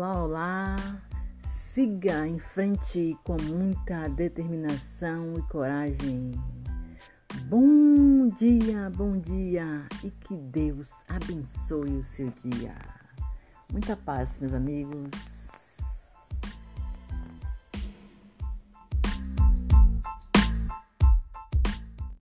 Olá, olá! Siga em frente com muita determinação e coragem. Bom dia, bom dia e que Deus abençoe o seu dia. Muita paz, meus amigos.